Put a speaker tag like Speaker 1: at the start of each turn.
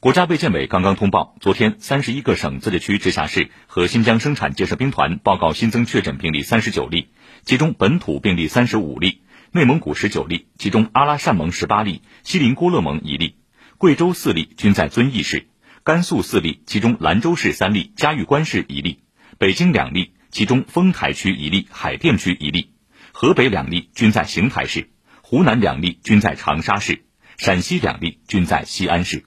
Speaker 1: 国家卫健委刚刚通报，昨天三十一个省、自治区、直辖市和新疆生产建设兵团报告新增确诊病例三十九例，其中本土病例三十五例，内蒙古十九例，其中阿拉善盟十八例，锡林郭勒盟一例，贵州四例均在遵义市，甘肃四例，其中兰州市三例，嘉峪关市一例，北京两例，其中丰台区一例，海淀区一例，河北两例均在邢台市，湖南两例均在长沙市，陕西两例均在西安市。